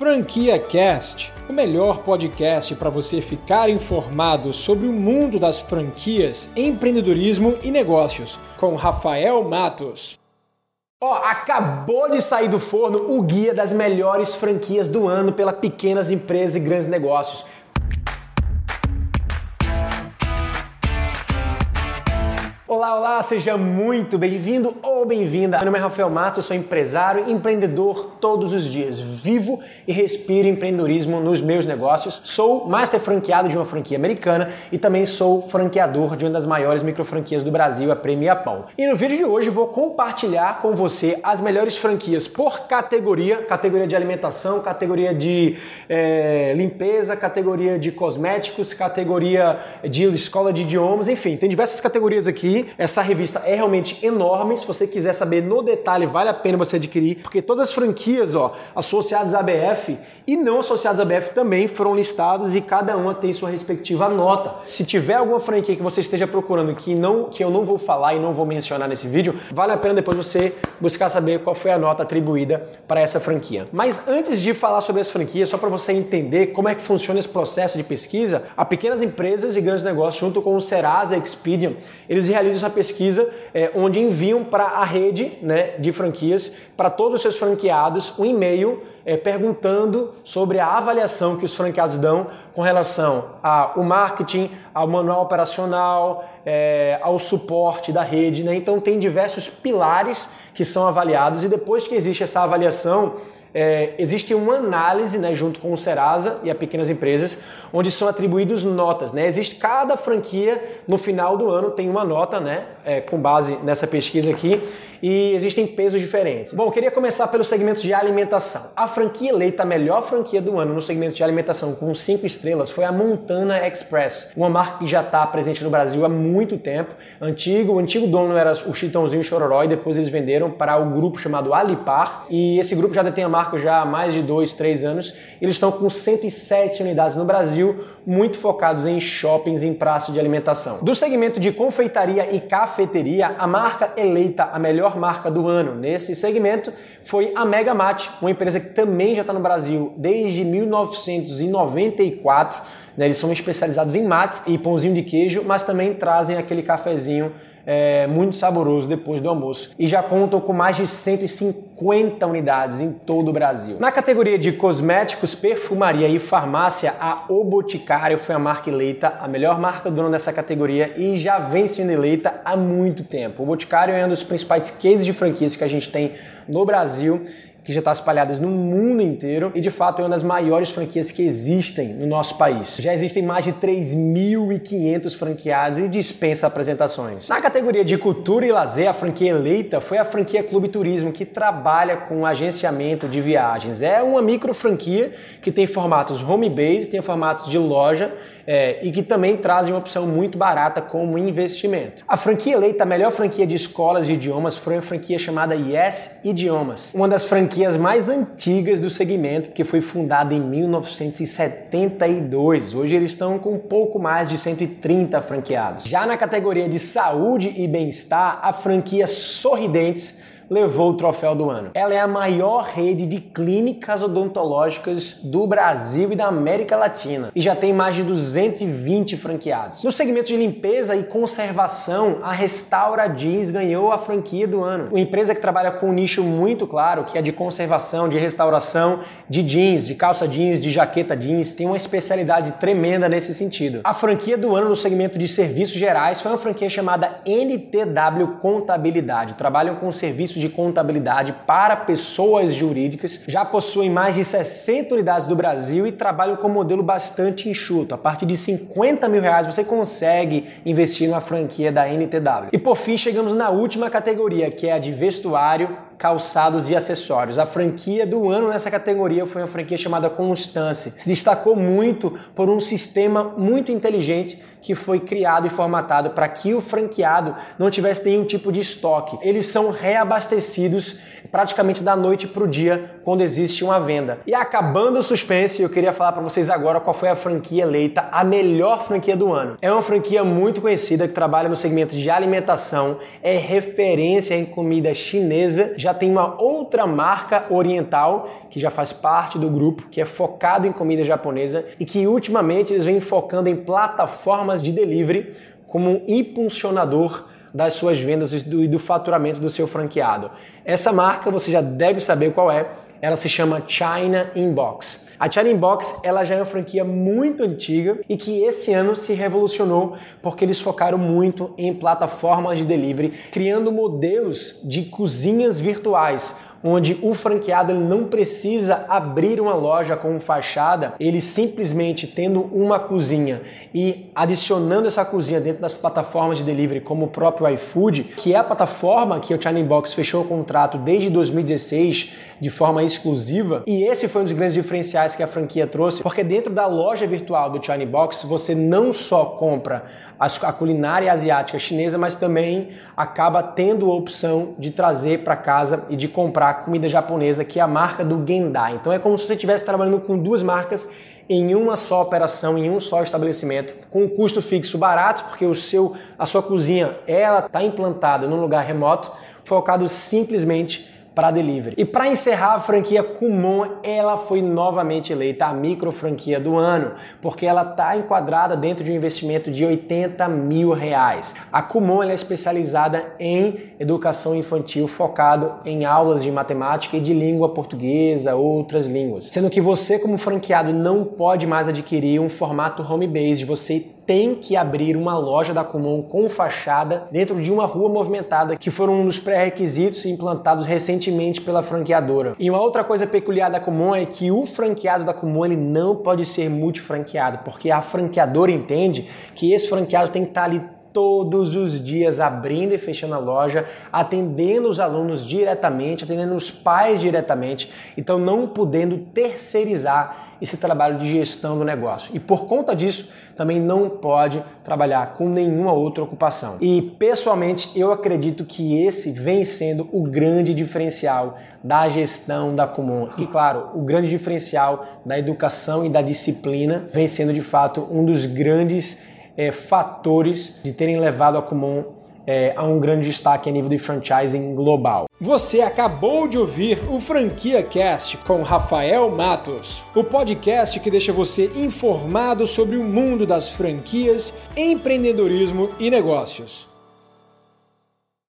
Franquia Cast, o melhor podcast para você ficar informado sobre o mundo das franquias, empreendedorismo e negócios, com Rafael Matos. Ó, acabou de sair do forno o guia das melhores franquias do ano pela pequenas empresas e grandes negócios. Olá, olá, seja muito bem-vindo ou bem-vinda. Meu nome é Rafael Matos, sou empresário e empreendedor todos os dias. Vivo e respiro empreendedorismo nos meus negócios. Sou master franqueado de uma franquia americana e também sou franqueador de uma das maiores microfranquias do Brasil, a Premia Pão. E no vídeo de hoje vou compartilhar com você as melhores franquias por categoria, categoria de alimentação, categoria de é, limpeza, categoria de cosméticos, categoria de escola de idiomas, enfim, tem diversas categorias aqui essa revista é realmente enorme. Se você quiser saber no detalhe, vale a pena você adquirir, porque todas as franquias ó, associadas à BF e não associadas à BF também foram listadas e cada uma tem sua respectiva nota. Se tiver alguma franquia que você esteja procurando que, não, que eu não vou falar e não vou mencionar nesse vídeo, vale a pena depois você buscar saber qual foi a nota atribuída para essa franquia. Mas antes de falar sobre as franquias, só para você entender como é que funciona esse processo de pesquisa, a pequenas empresas e grandes negócios, junto com o Serasa e Expedian, eles realizam essa pesquisa é, onde enviam para a rede né, de franquias, para todos os seus franqueados, um e-mail é, perguntando sobre a avaliação que os franqueados dão com relação ao marketing, ao manual operacional, é, ao suporte da rede. Né? Então tem diversos pilares que são avaliados e depois que existe essa avaliação, é, existe uma análise né, junto com o Serasa e as pequenas empresas, onde são atribuídos notas. Né? Existe cada franquia no final do ano tem uma nota, né, é, com base nessa pesquisa aqui, e existem pesos diferentes. Bom, queria começar pelo segmento de alimentação. A franquia eleita a melhor franquia do ano no segmento de alimentação com cinco estrelas foi a Montana Express, uma marca que já está presente no Brasil há muito tempo. Antigo, o antigo dono era o Chitãozinho Chororó e depois eles venderam para o grupo chamado Alipar e esse grupo já detém a marca já há mais de dois, três anos. Eles estão com 107 unidades no Brasil, muito focados em shoppings em praça de alimentação. Do segmento de confeitaria e cafeteria, a marca eleita a melhor marca do ano nesse segmento foi a Mega Mate, uma empresa que também já está no Brasil desde 1994. Né? Eles são especializados em mate e pãozinho de queijo, mas também trazem aquele cafezinho é, muito saboroso depois do almoço e já contam com mais de 150 unidades em todo o Brasil. Na categoria de cosméticos, perfumaria e farmácia, a O Boticário foi a marca eleita a melhor marca do ano dessa categoria e já vem sendo eleita há muito tempo. O Boticário é um dos principais cases de franquias que a gente tem no Brasil que já está espalhadas no mundo inteiro e de fato é uma das maiores franquias que existem no nosso país. Já existem mais de 3.500 franqueados e dispensa apresentações. Na categoria de cultura e lazer, a franquia eleita foi a franquia Clube Turismo, que trabalha com agenciamento de viagens. É uma micro franquia que tem formatos home base, tem formatos de loja é, e que também trazem uma opção muito barata como investimento. A franquia eleita a melhor franquia de escolas de idiomas foi a franquia chamada Yes Idiomas, uma das franquias franquias mais antigas do segmento, que foi fundada em 1972. Hoje eles estão com um pouco mais de 130 franqueados. Já na categoria de saúde e bem-estar, a franquia Sorridentes levou o troféu do ano. Ela é a maior rede de clínicas odontológicas do Brasil e da América Latina e já tem mais de 220 franqueados. No segmento de limpeza e conservação, a Restaura Jeans ganhou a franquia do ano. Uma empresa que trabalha com um nicho muito claro, que é de conservação, de restauração de jeans, de calça jeans, de jaqueta jeans, tem uma especialidade tremenda nesse sentido. A franquia do ano no segmento de serviços gerais foi uma franquia chamada NTW Contabilidade. Trabalham com serviços de contabilidade para pessoas jurídicas, já possuem mais de 60 unidades do Brasil e trabalham com um modelo bastante enxuto. A partir de 50 mil reais você consegue investir numa franquia da NTW. E por fim, chegamos na última categoria, que é a de vestuário calçados e acessórios. A franquia do ano nessa categoria foi uma franquia chamada Constance. Se destacou muito por um sistema muito inteligente que foi criado e formatado para que o franqueado não tivesse nenhum tipo de estoque. Eles são reabastecidos praticamente da noite para o dia quando existe uma venda. E acabando o suspense, eu queria falar para vocês agora qual foi a franquia eleita a melhor franquia do ano. É uma franquia muito conhecida que trabalha no segmento de alimentação, é referência em comida chinesa, já já tem uma outra marca oriental que já faz parte do grupo, que é focado em comida japonesa e que ultimamente eles vêm focando em plataformas de delivery como um impulsionador das suas vendas e do, do faturamento do seu franqueado. Essa marca você já deve saber qual é, ela se chama China Inbox. A China Inbox ela já é uma franquia muito antiga e que esse ano se revolucionou porque eles focaram muito em plataformas de delivery, criando modelos de cozinhas virtuais onde o franqueado ele não precisa abrir uma loja com fachada, ele simplesmente tendo uma cozinha e adicionando essa cozinha dentro das plataformas de delivery, como o próprio iFood, que é a plataforma que o China Box fechou o contrato desde 2016 de forma exclusiva. E esse foi um dos grandes diferenciais que a franquia trouxe, porque dentro da loja virtual do China Box você não só compra a culinária asiática chinesa, mas também acaba tendo a opção de trazer para casa e de comprar comida japonesa, que é a marca do Gendai. Então é como se você estivesse trabalhando com duas marcas em uma só operação, em um só estabelecimento, com um custo fixo barato, porque o seu, a sua cozinha ela está implantada num lugar remoto, focado simplesmente para delivery. E para encerrar, a franquia Kumon, ela foi novamente eleita a micro franquia do ano, porque ela está enquadrada dentro de um investimento de 80 mil reais. A Kumon é especializada em educação infantil, focado em aulas de matemática e de língua portuguesa, outras línguas. Sendo que você, como franqueado, não pode mais adquirir um formato home-based, você tem que abrir uma loja da Kumon com fachada dentro de uma rua movimentada, que foram um dos pré-requisitos implantados recentemente pela franqueadora. E uma outra coisa peculiar da Kumon é que o franqueado da Kumon ele não pode ser multifranqueado, porque a franqueadora entende que esse franqueado tem que estar ali todos os dias abrindo e fechando a loja, atendendo os alunos diretamente, atendendo os pais diretamente, então não podendo terceirizar esse trabalho de gestão do negócio. E por conta disso, também não pode trabalhar com nenhuma outra ocupação. E pessoalmente, eu acredito que esse vem sendo o grande diferencial da gestão da Comum. E claro, o grande diferencial da educação e da disciplina vem sendo de fato um dos grandes é, fatores de terem levado a Comum é, a um grande destaque a nível de franchising global. Você acabou de ouvir o Franquia Cast com Rafael Matos, o podcast que deixa você informado sobre o mundo das franquias, empreendedorismo e negócios.